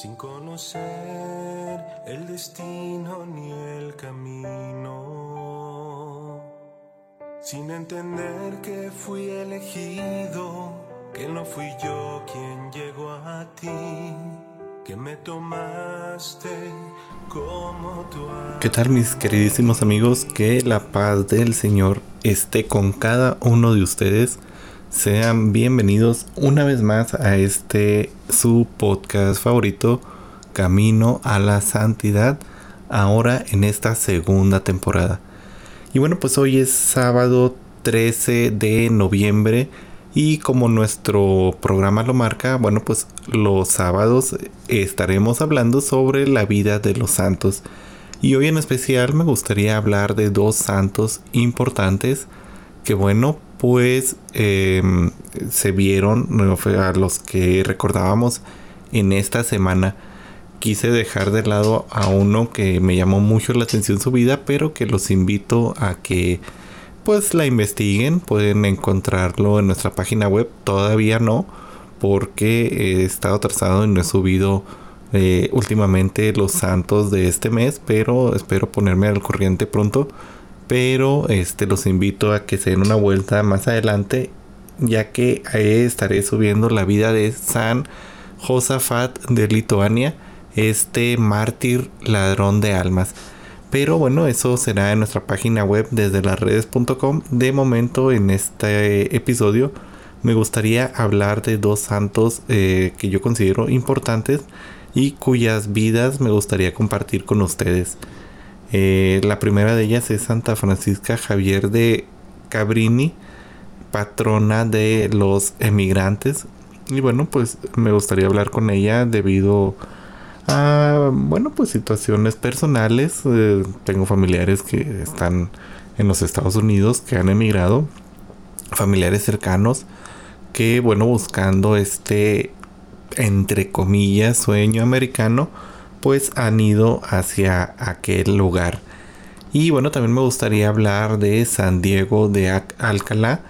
sin conocer el destino ni el camino, sin entender que fui elegido, que no fui yo quien llegó a ti, que me tomaste como tu ¿Qué tal mis queridísimos amigos? Que la paz del Señor esté con cada uno de ustedes. Sean bienvenidos una vez más a este su podcast favorito, Camino a la Santidad, ahora en esta segunda temporada. Y bueno, pues hoy es sábado 13 de noviembre y como nuestro programa lo marca, bueno, pues los sábados estaremos hablando sobre la vida de los santos. Y hoy en especial me gustaría hablar de dos santos importantes que bueno, pues se vieron a los que recordábamos en esta semana. Quise dejar de lado a uno que me llamó mucho la atención su vida, pero que los invito a que pues la investiguen. Pueden encontrarlo en nuestra página web. Todavía no, porque he estado atrasado y no he subido eh, últimamente los santos de este mes, pero espero ponerme al corriente pronto pero este los invito a que se den una vuelta más adelante ya que ahí estaré subiendo la vida de San Josafat de Lituania, este mártir ladrón de almas. Pero bueno, eso será en nuestra página web desde las redes.com. De momento en este episodio me gustaría hablar de dos santos eh, que yo considero importantes y cuyas vidas me gustaría compartir con ustedes. Eh, la primera de ellas es Santa Francisca Javier de Cabrini, patrona de los emigrantes. Y bueno, pues me gustaría hablar con ella debido a, bueno, pues situaciones personales. Eh, tengo familiares que están en los Estados Unidos, que han emigrado, familiares cercanos, que, bueno, buscando este, entre comillas, sueño americano pues han ido hacia aquel lugar. Y bueno, también me gustaría hablar de San Diego de Alcalá,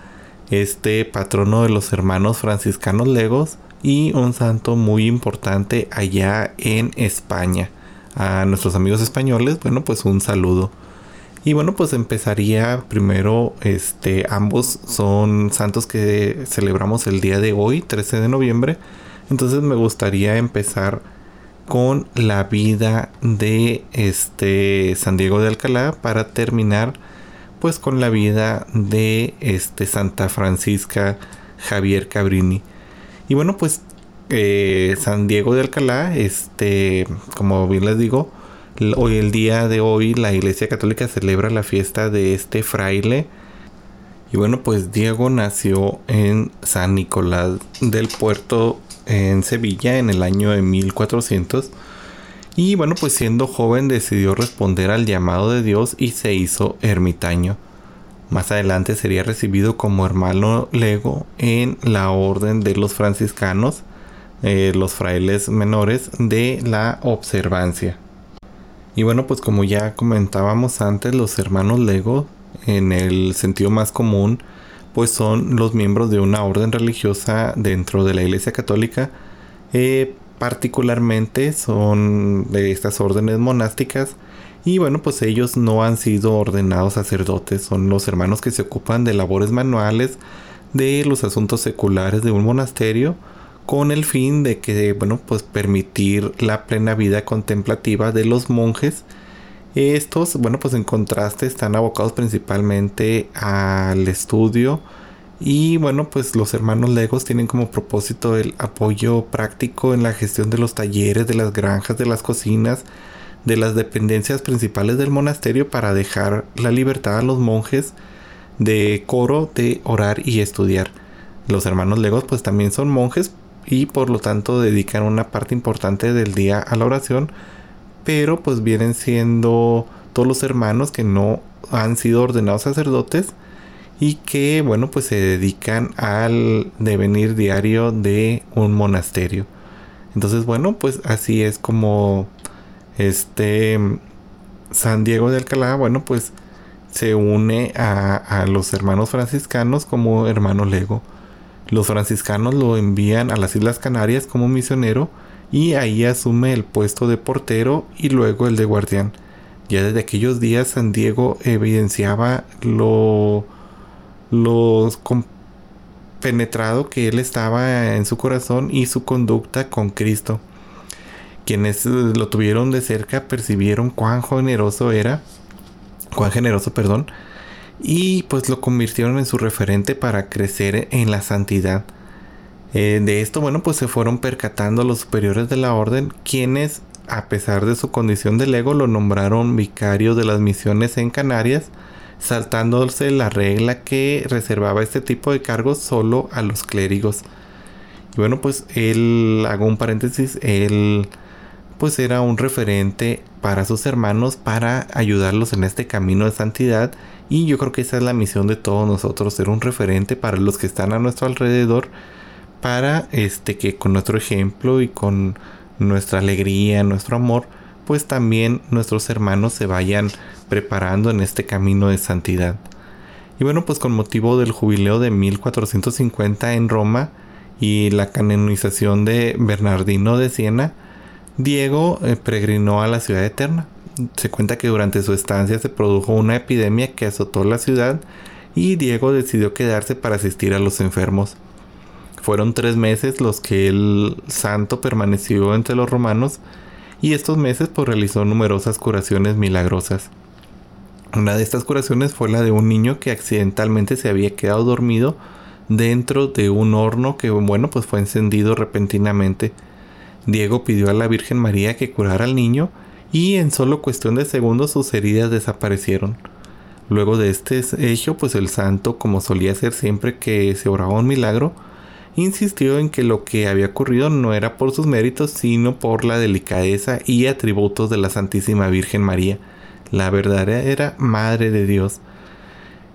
este patrono de los hermanos franciscanos legos y un santo muy importante allá en España. A nuestros amigos españoles, bueno, pues un saludo. Y bueno, pues empezaría primero, este, ambos son santos que celebramos el día de hoy, 13 de noviembre. Entonces me gustaría empezar con la vida de este San Diego de Alcalá para terminar pues con la vida de este Santa Francisca Javier Cabrini. Y bueno, pues eh, San Diego de Alcalá, este, como bien les digo, hoy el día de hoy la Iglesia Católica celebra la fiesta de este fraile. Y bueno, pues Diego nació en San Nicolás del Puerto en Sevilla en el año de 1400. Y bueno, pues siendo joven decidió responder al llamado de Dios y se hizo ermitaño. Más adelante sería recibido como hermano lego en la orden de los franciscanos, eh, los frailes menores de la observancia. Y bueno, pues como ya comentábamos antes, los hermanos lego, en el sentido más común, pues son los miembros de una orden religiosa dentro de la Iglesia Católica. Eh, particularmente son de estas órdenes monásticas. Y bueno, pues ellos no han sido ordenados sacerdotes, son los hermanos que se ocupan de labores manuales, de los asuntos seculares de un monasterio, con el fin de que, bueno, pues permitir la plena vida contemplativa de los monjes estos, bueno, pues en contraste están abocados principalmente al estudio y bueno, pues los hermanos Legos tienen como propósito el apoyo práctico en la gestión de los talleres, de las granjas, de las cocinas, de las dependencias principales del monasterio para dejar la libertad a los monjes de coro de orar y estudiar. Los hermanos Legos pues también son monjes y por lo tanto dedican una parte importante del día a la oración pero pues vienen siendo todos los hermanos que no han sido ordenados sacerdotes y que bueno pues se dedican al devenir diario de un monasterio. Entonces bueno pues así es como este San Diego de Alcalá bueno pues se une a, a los hermanos franciscanos como hermano lego. Los franciscanos lo envían a las Islas Canarias como misionero y ahí asume el puesto de portero y luego el de guardián. Ya desde aquellos días San Diego evidenciaba lo, lo penetrado que él estaba en su corazón y su conducta con Cristo. Quienes lo tuvieron de cerca percibieron cuán generoso era, cuán generoso, perdón, y pues lo convirtieron en su referente para crecer en la santidad. Eh, de esto, bueno, pues se fueron percatando los superiores de la orden, quienes, a pesar de su condición de lego, lo nombraron vicario de las misiones en Canarias, saltándose la regla que reservaba este tipo de cargos solo a los clérigos. Y bueno, pues él, hago un paréntesis, él pues era un referente para sus hermanos para ayudarlos en este camino de santidad y yo creo que esa es la misión de todos nosotros, ser un referente para los que están a nuestro alrededor para este que con nuestro ejemplo y con nuestra alegría, nuestro amor, pues también nuestros hermanos se vayan preparando en este camino de santidad. Y bueno, pues con motivo del jubileo de 1450 en Roma y la canonización de Bernardino de Siena, Diego eh, peregrinó a la ciudad eterna. Se cuenta que durante su estancia se produjo una epidemia que azotó la ciudad y Diego decidió quedarse para asistir a los enfermos. Fueron tres meses los que el santo permaneció entre los romanos y estos meses pues realizó numerosas curaciones milagrosas. Una de estas curaciones fue la de un niño que accidentalmente se había quedado dormido dentro de un horno que bueno pues fue encendido repentinamente. Diego pidió a la Virgen María que curara al niño y en solo cuestión de segundos sus heridas desaparecieron. Luego de este hecho, pues el santo, como solía hacer siempre que se oraba un milagro, insistió en que lo que había ocurrido no era por sus méritos, sino por la delicadeza y atributos de la Santísima Virgen María, la verdadera Madre de Dios.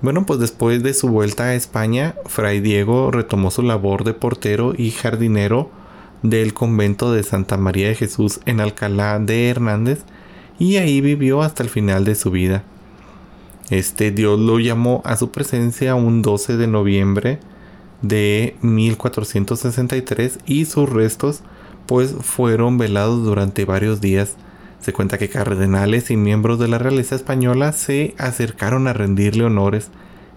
Bueno, pues después de su vuelta a España, Fray Diego retomó su labor de portero y jardinero del convento de Santa María de Jesús en Alcalá de Hernández y ahí vivió hasta el final de su vida. Este Dios lo llamó a su presencia un 12 de noviembre de 1463 y sus restos pues fueron velados durante varios días. Se cuenta que cardenales y miembros de la realeza española se acercaron a rendirle honores,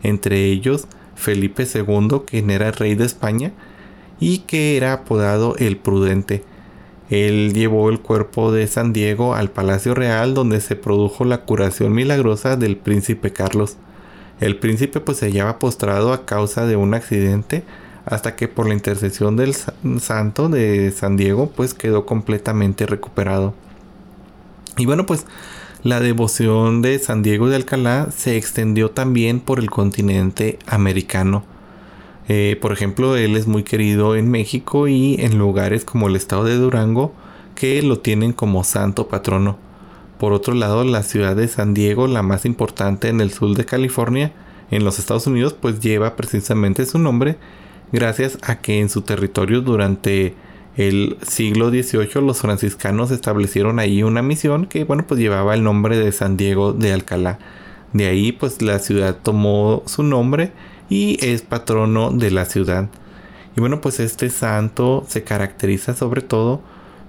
entre ellos Felipe II, quien era rey de España y que era apodado el Prudente. Él llevó el cuerpo de San Diego al Palacio Real donde se produjo la curación milagrosa del príncipe Carlos. El príncipe pues se hallaba postrado a causa de un accidente hasta que por la intercesión del santo de San Diego pues quedó completamente recuperado. Y bueno pues la devoción de San Diego de Alcalá se extendió también por el continente americano. Eh, por ejemplo, él es muy querido en México y en lugares como el estado de Durango que lo tienen como santo patrono. Por otro lado, la ciudad de San Diego, la más importante en el sur de California, en los Estados Unidos, pues lleva precisamente su nombre gracias a que en su territorio durante el siglo XVIII los franciscanos establecieron ahí una misión que, bueno, pues llevaba el nombre de San Diego de Alcalá. De ahí, pues la ciudad tomó su nombre y es patrono de la ciudad. Y bueno, pues este santo se caracteriza sobre todo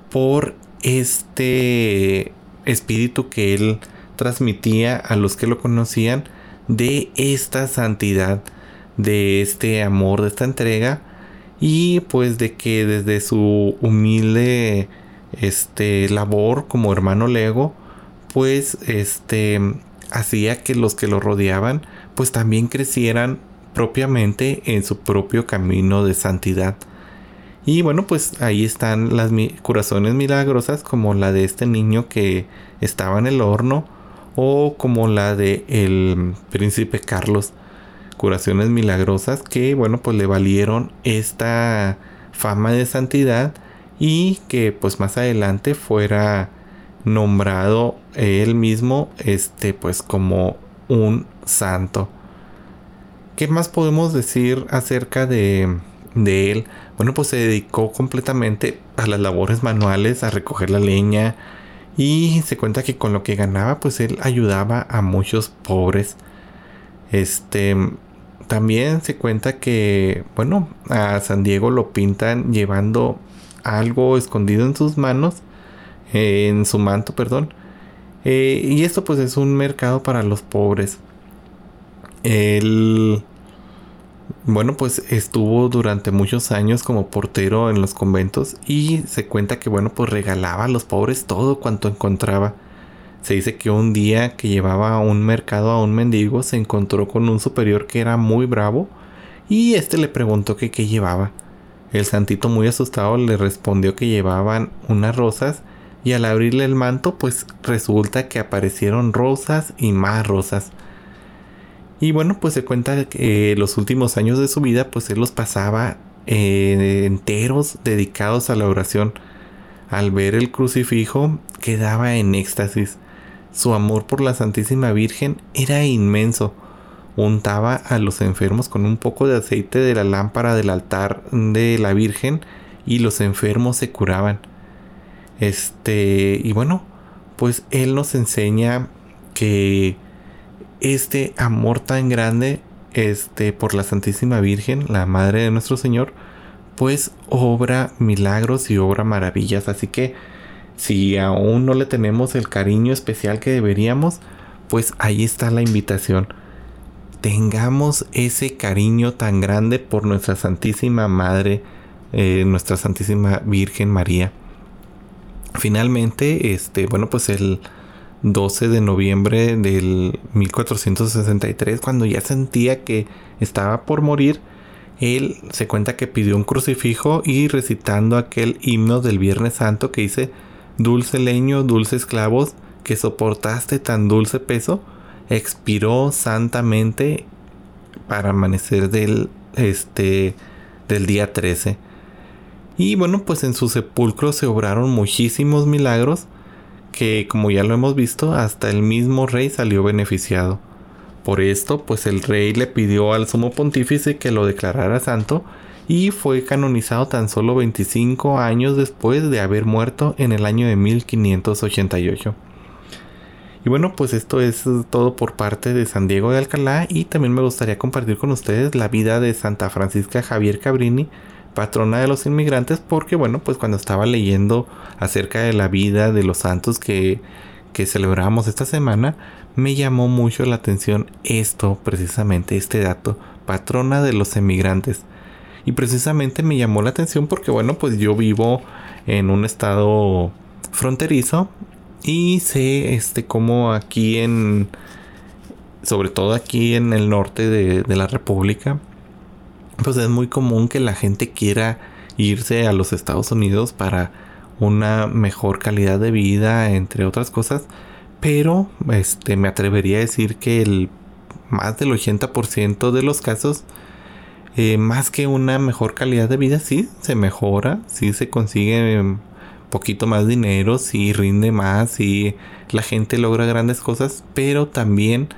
por este espíritu que él transmitía a los que lo conocían de esta santidad, de este amor, de esta entrega y pues de que desde su humilde este labor como hermano lego pues este hacía que los que lo rodeaban pues también crecieran propiamente en su propio camino de santidad. Y bueno, pues ahí están las curaciones milagrosas como la de este niño que estaba en el horno o como la de el príncipe Carlos. Curaciones milagrosas que bueno, pues le valieron esta fama de santidad y que pues más adelante fuera nombrado él mismo este pues como un santo. ¿Qué más podemos decir acerca de, él? Bueno, pues se dedicó completamente a las labores manuales, a recoger la leña y se cuenta que con lo que ganaba, pues él ayudaba a muchos pobres. Este, también se cuenta que, bueno, a San Diego lo pintan llevando algo escondido en sus manos, en su manto, perdón. Eh, y esto pues es un mercado para los pobres. Él, bueno, pues estuvo durante muchos años como portero en los conventos y se cuenta que, bueno, pues regalaba a los pobres todo cuanto encontraba. Se dice que un día que llevaba a un mercado a un mendigo se encontró con un superior que era muy bravo y este le preguntó que qué llevaba. El santito muy asustado le respondió que llevaban unas rosas y al abrirle el manto pues resulta que aparecieron rosas y más rosas. Y bueno pues se cuenta que los últimos años de su vida pues él los pasaba eh, enteros dedicados a la oración. Al ver el crucifijo quedaba en éxtasis. Su amor por la Santísima Virgen era inmenso. Untaba a los enfermos con un poco de aceite de la lámpara del altar de la Virgen y los enfermos se curaban. Este, y bueno, pues él nos enseña que este amor tan grande este por la Santísima Virgen, la madre de nuestro Señor, pues obra milagros y obra maravillas, así que si aún no le tenemos el cariño especial que deberíamos, pues ahí está la invitación. Tengamos ese cariño tan grande por nuestra Santísima Madre, eh, nuestra Santísima Virgen María. Finalmente, este, bueno, pues el 12 de noviembre del 1463, cuando ya sentía que estaba por morir, él se cuenta que pidió un crucifijo y recitando aquel himno del Viernes Santo que dice Dulce leño, dulces clavos, que soportaste tan dulce peso, expiró santamente para amanecer del, este, del día 13. Y bueno, pues en su sepulcro se obraron muchísimos milagros que, como ya lo hemos visto, hasta el mismo rey salió beneficiado. Por esto, pues el rey le pidió al sumo pontífice que lo declarara santo y fue canonizado tan solo 25 años después de haber muerto en el año de 1588. Y bueno, pues esto es todo por parte de San Diego de Alcalá y también me gustaría compartir con ustedes la vida de Santa Francisca Javier Cabrini, patrona de los inmigrantes, porque bueno, pues cuando estaba leyendo acerca de la vida de los santos que, que celebramos esta semana, me llamó mucho la atención esto, precisamente este dato, patrona de los inmigrantes. Y precisamente me llamó la atención porque, bueno, pues yo vivo en un estado fronterizo y sé, este, como aquí en, sobre todo aquí en el norte de la República, pues es muy común que la gente quiera irse a los Estados Unidos para una mejor calidad de vida, entre otras cosas. Pero este, me atrevería a decir que el más del 80% de los casos eh, más que una mejor calidad de vida, sí, se mejora, sí se consigue un poquito más dinero, sí rinde más, sí la gente logra grandes cosas, pero también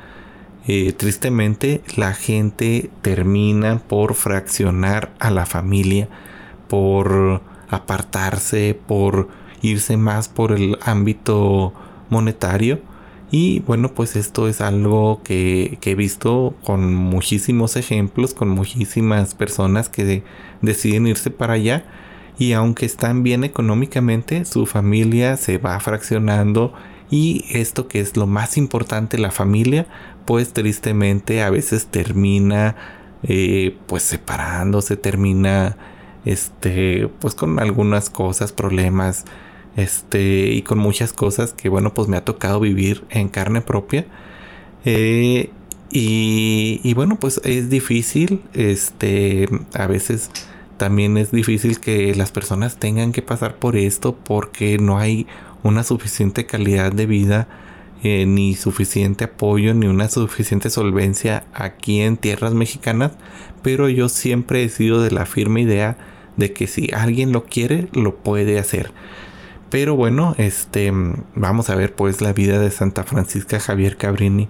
eh, tristemente la gente termina por fraccionar a la familia, por apartarse, por irse más por el ámbito monetario y bueno, pues esto es algo que, he visto con muchísimos ejemplos, con muchísimas personas que deciden irse para allá. Y aunque están bien económicamente, su familia se va fraccionando. Y esto que es lo más importante, la familia, pues tristemente a veces termina eh, pues separándose, termina este pues con algunas cosas, problemas este y con muchas cosas que bueno pues me ha tocado vivir en carne propia eh, y, bueno pues es difícil este a veces también es difícil que las personas tengan que pasar por esto porque no hay una suficiente calidad de vida eh, ni suficiente apoyo ni una suficiente solvencia aquí en tierras mexicanas pero yo siempre he sido de la firme idea de que si alguien lo quiere lo puede hacer pero bueno, este, vamos a ver pues la vida de Santa Francisca Javier Cabrini.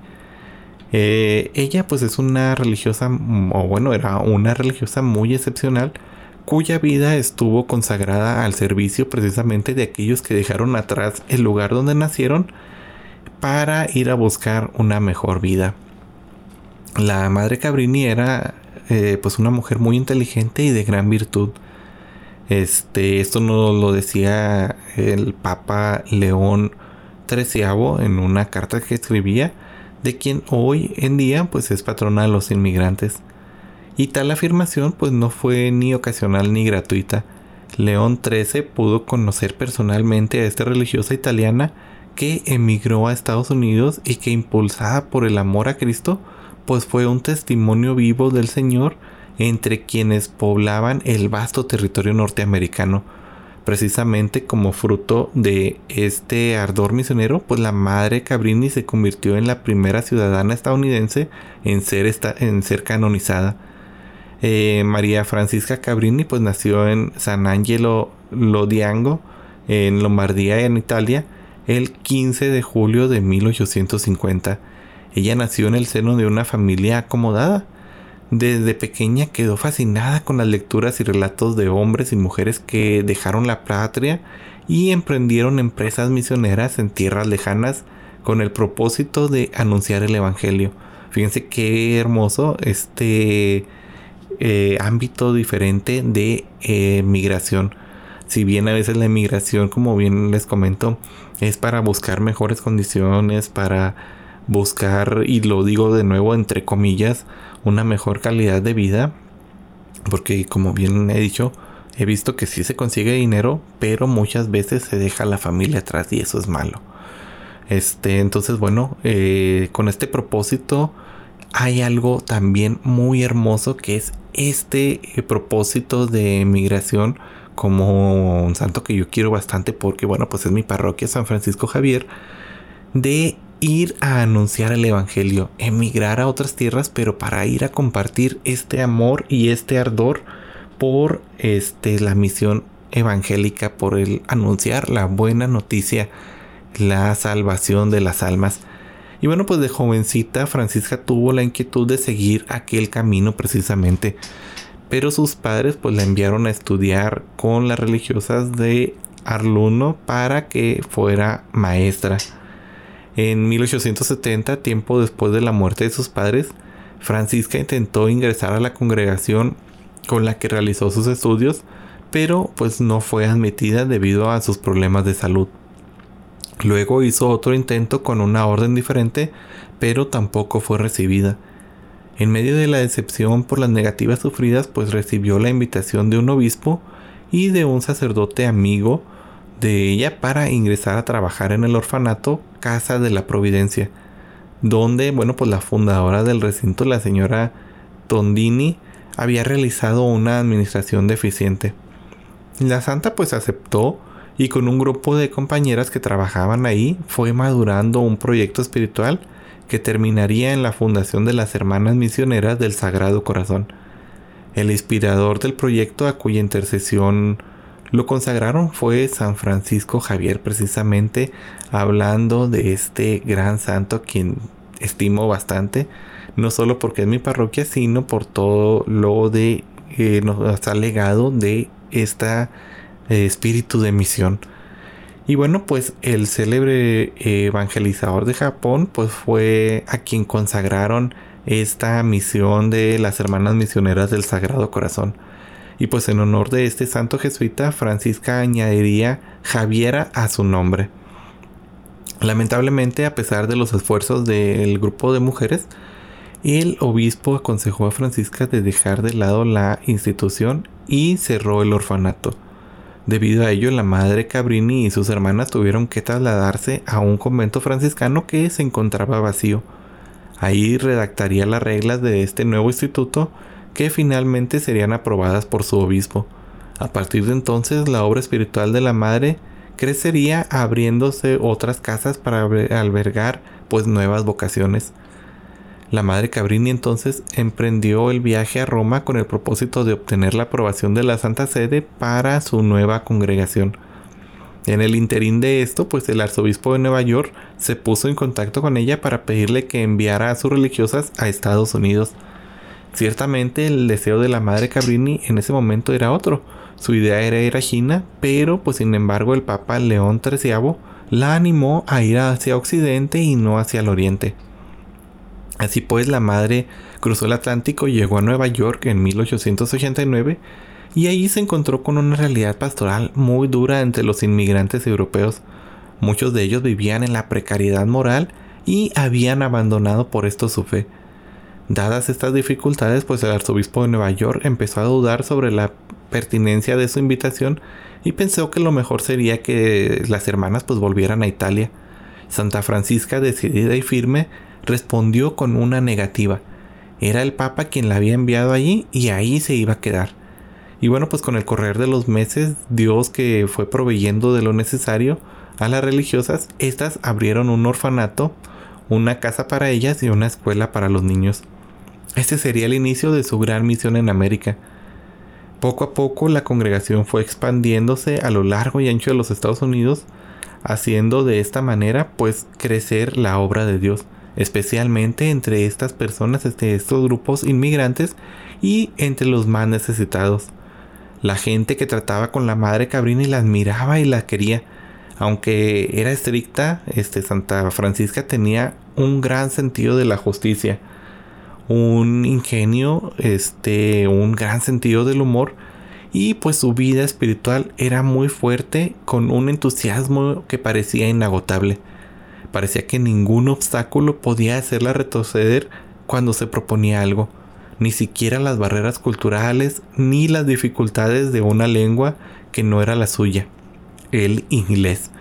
Eh, ella pues es una religiosa, o bueno, era una religiosa muy excepcional, cuya vida estuvo consagrada al servicio precisamente de aquellos que dejaron atrás el lugar donde nacieron para ir a buscar una mejor vida. La madre Cabrini era eh, pues una mujer muy inteligente y de gran virtud. Este, esto nos lo decía el Papa León XIII en una carta que escribía, de quien hoy en día pues es patrona de los inmigrantes. Y tal afirmación pues no fue ni ocasional ni gratuita. León XIII pudo conocer personalmente a esta religiosa italiana que emigró a Estados Unidos y que impulsada por el amor a Cristo, pues fue un testimonio vivo del Señor entre quienes poblaban el vasto territorio norteamericano. Precisamente como fruto de este ardor misionero, pues la madre Cabrini se convirtió en la primera ciudadana estadounidense en ser, en ser canonizada. Eh, María Francisca Cabrini pues nació en San Angelo Lodiango, en Lombardía, en Italia, el 15 de julio de 1850. Ella nació en el seno de una familia acomodada. Desde pequeña quedó fascinada con las lecturas y relatos de hombres y mujeres que dejaron la patria y emprendieron empresas misioneras en tierras lejanas con el propósito de anunciar el Evangelio. Fíjense qué hermoso este eh, ámbito diferente de eh, migración. Si bien a veces la migración, como bien les comento, es para buscar mejores condiciones, para buscar, y lo digo de nuevo entre comillas, una mejor calidad de vida. Porque como bien he dicho, he visto que sí se consigue dinero, pero muchas veces se deja la familia atrás y eso es malo. Este, entonces, bueno, eh, con este propósito hay algo también muy hermoso que es este eh, propósito de migración como un santo que yo quiero bastante porque, bueno, pues es mi parroquia San Francisco Javier, de ir a anunciar el Evangelio, emigrar a otras tierras, pero para ir a compartir este amor y este ardor por este, la misión evangélica, por el anunciar la buena noticia, la salvación de las almas. Y bueno, pues de jovencita Francisca tuvo la inquietud de seguir aquel camino precisamente pero sus padres pues la enviaron a estudiar con las religiosas de Arluno para que fuera maestra. En 1870, tiempo después de la muerte de sus padres, Francisca intentó ingresar a la congregación con la que realizó sus estudios, pero pues no fue admitida debido a sus problemas de salud. Luego hizo otro intento con una orden diferente, pero tampoco fue recibida. En medio de la decepción por las negativas sufridas, pues recibió la invitación de un obispo y de un sacerdote amigo de ella para ingresar a trabajar en el orfanato Casa de la Providencia, donde, bueno, pues la fundadora del recinto, la señora Tondini, había realizado una administración deficiente. La santa pues aceptó y con un grupo de compañeras que trabajaban ahí fue madurando un proyecto espiritual que terminaría en la fundación de las Hermanas Misioneras del Sagrado Corazón. El inspirador del proyecto a cuya intercesión lo consagraron fue San Francisco Javier, precisamente hablando de este gran santo quien estimo bastante, no solo porque es mi parroquia, sino por todo lo de que nos ha legado de este espíritu de misión. Y bueno, pues el célebre evangelizador de Japón, pues fue a quien consagraron esta misión de las hermanas misioneras del Sagrado Corazón. Y pues en honor de este santo jesuita, Francisca añadiría Javiera a su nombre. Lamentablemente, a pesar de los esfuerzos del grupo de mujeres, el obispo aconsejó a Francisca de dejar de lado la institución y cerró el orfanato. Debido a ello, la madre Cabrini y sus hermanas tuvieron que trasladarse a un convento franciscano que se encontraba vacío. Ahí redactaría las reglas de este nuevo instituto que finalmente serían aprobadas por su obispo. A partir de entonces, la obra espiritual de la madre crecería abriéndose otras casas para albergar pues nuevas vocaciones. La madre Cabrini entonces emprendió el viaje a Roma con el propósito de obtener la aprobación de la Santa Sede para su nueva congregación. En el interín de esto, pues el arzobispo de Nueva York se puso en contacto con ella para pedirle que enviara a sus religiosas a Estados Unidos. Ciertamente el deseo de la madre Cabrini en ese momento era otro. Su idea era ir a China, pero pues sin embargo el Papa León XIII la animó a ir hacia Occidente y no hacia el Oriente. Así pues, la madre cruzó el Atlántico y llegó a Nueva York en 1889 y ahí se encontró con una realidad pastoral muy dura entre los inmigrantes europeos. Muchos de ellos vivían en la precariedad moral y habían abandonado por esto su fe. Dadas estas dificultades, pues el arzobispo de Nueva York empezó a dudar sobre la pertinencia de su invitación y pensó que lo mejor sería que las hermanas pues volvieran a Italia. Santa Francisca, decidida y firme, respondió con una negativa. Era el Papa quien la había enviado allí y ahí se iba a quedar. Y bueno, pues con el correr de los meses, Dios que fue proveyendo de lo necesario a las religiosas, estas abrieron un orfanato, una casa para ellas y una escuela para los niños. Este sería el inicio de su gran misión en América. Poco a poco la congregación fue expandiéndose a lo largo y ancho de los Estados Unidos, haciendo de esta manera pues crecer la obra de Dios, especialmente entre estas personas, este, estos grupos inmigrantes y entre los más necesitados. La gente que trataba con la madre Cabrini la admiraba y la quería. Aunque era estricta, este, Santa Francisca tenía un gran sentido de la justicia un ingenio, este, un gran sentido del humor y pues su vida espiritual era muy fuerte con un entusiasmo que parecía inagotable. Parecía que ningún obstáculo podía hacerla retroceder cuando se proponía algo, ni siquiera las barreras culturales ni las dificultades de una lengua que no era la suya, el inglés.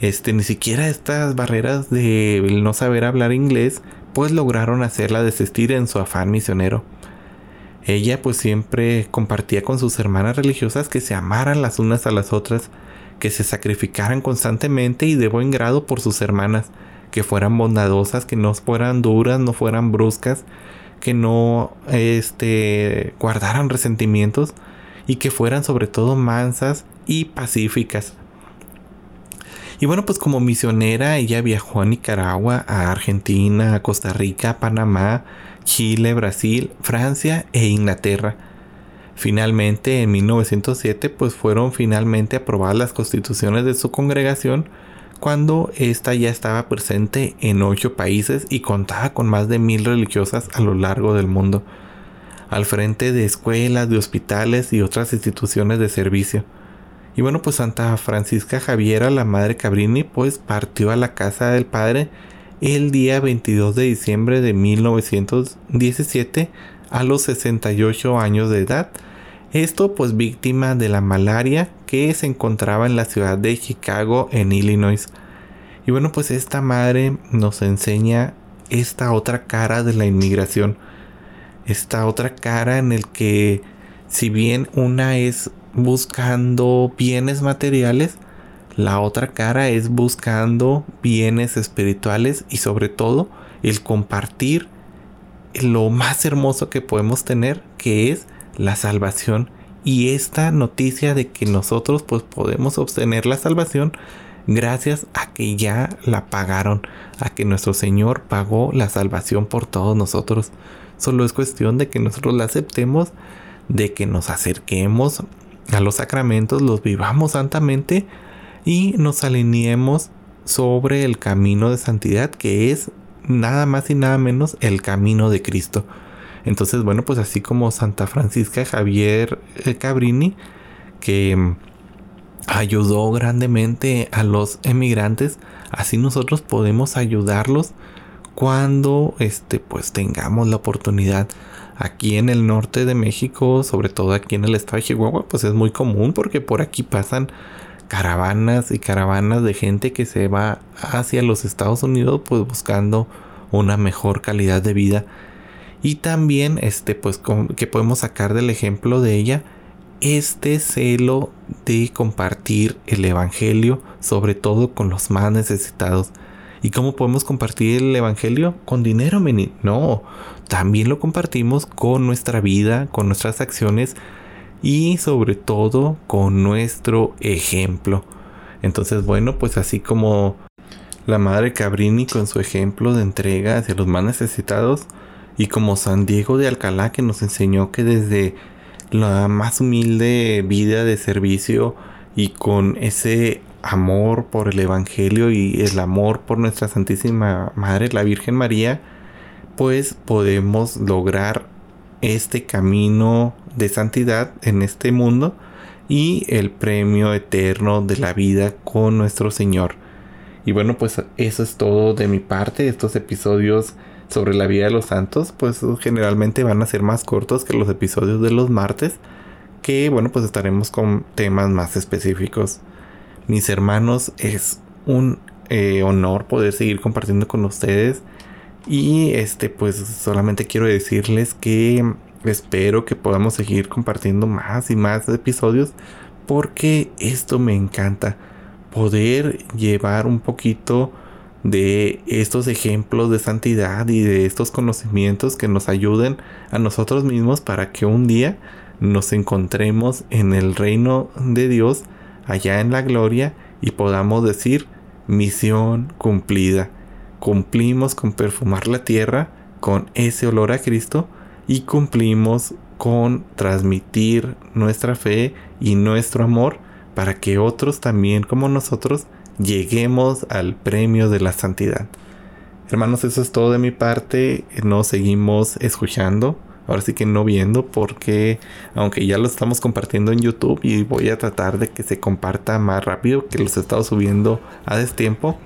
Este, ni siquiera estas barreras de no saber hablar inglés pues lograron hacerla desistir en su afán misionero. Ella pues siempre compartía con sus hermanas religiosas que se amaran las unas a las otras, que se sacrificaran constantemente y de buen grado por sus hermanas, que fueran bondadosas, que no fueran duras, no fueran bruscas, que no este guardaran resentimientos y que fueran sobre todo mansas y pacíficas. Y bueno, pues como misionera ella viajó a Nicaragua, a Argentina, a Costa Rica, Panamá, Chile, Brasil, Francia e Inglaterra. Finalmente, en 1907, pues fueron finalmente aprobadas las constituciones de su congregación cuando ésta ya estaba presente en ocho países y contaba con más de mil religiosas a lo largo del mundo, al frente de escuelas, de hospitales y otras instituciones de servicio. Y bueno, pues Santa Francisca Javiera, la madre Cabrini, pues partió a la casa del padre el día 22 de diciembre de 1917 a los 68 años de edad. Esto pues víctima de la malaria que se encontraba en la ciudad de Chicago en Illinois. Y bueno, pues esta madre nos enseña esta otra cara de la inmigración. Esta otra cara en el que si bien una es buscando bienes materiales, la otra cara es buscando bienes espirituales y sobre todo el compartir lo más hermoso que podemos tener, que es la salvación. Y esta noticia de que nosotros pues podemos obtener la salvación gracias a que ya la pagaron, a que nuestro Señor pagó la salvación por todos nosotros. Solo es cuestión de que nosotros la aceptemos, de que nos acerquemos a los sacramentos, los vivamos santamente y nos alineemos sobre el camino de santidad que es nada más y nada menos el camino de Cristo. Entonces, bueno, pues así como Santa Francisca Javier eh, Cabrini, que mm, ayudó grandemente a los emigrantes, así nosotros podemos ayudarlos cuando este pues tengamos la oportunidad Aquí en el norte de México, sobre todo aquí en el estado de Chihuahua, pues es muy común porque por aquí pasan caravanas y caravanas de gente que se va hacia los Estados Unidos pues buscando una mejor calidad de vida. Y también este pues que podemos sacar del ejemplo de ella este celo de compartir el evangelio, sobre todo con los más necesitados. ¿Y cómo podemos compartir el Evangelio? Con dinero, meni. No, también lo compartimos con nuestra vida, con nuestras acciones y sobre todo con nuestro ejemplo. Entonces, bueno, pues así como la madre Cabrini con su ejemplo de entrega hacia los más necesitados y como San Diego de Alcalá que nos enseñó que desde la más humilde vida de servicio y con ese amor por el Evangelio y el amor por nuestra Santísima Madre, la Virgen María, pues podemos lograr este camino de santidad en este mundo y el premio eterno de la vida con nuestro Señor. Y bueno, pues eso es todo de mi parte. Estos episodios sobre la vida de los santos, pues generalmente van a ser más cortos que los episodios de los martes, que bueno, pues estaremos con temas más específicos. Mis hermanos, es un eh, honor poder seguir compartiendo con ustedes. Y este, pues solamente quiero decirles que espero que podamos seguir compartiendo más y más episodios porque esto me encanta. Poder llevar un poquito de estos ejemplos de santidad y de estos conocimientos que nos ayuden a nosotros mismos para que un día nos encontremos en el reino de Dios allá en la gloria y podamos decir misión cumplida. Cumplimos con perfumar la tierra con ese olor a Cristo y cumplimos con transmitir nuestra fe y nuestro amor para que otros también como nosotros lleguemos al premio de la santidad. Hermanos, eso es todo de mi parte. Nos seguimos escuchando. Ahora sí que no viendo porque aunque ya lo estamos compartiendo en YouTube y voy a tratar de que se comparta más rápido que los he estado subiendo a destiempo,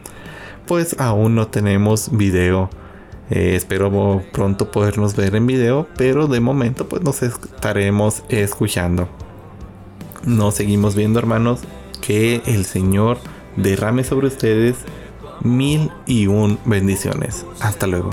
pues aún no tenemos video. Eh, espero pronto podernos ver en video, pero de momento pues nos estaremos escuchando. Nos seguimos viendo hermanos. Que el Señor derrame sobre ustedes mil y un bendiciones. Hasta luego.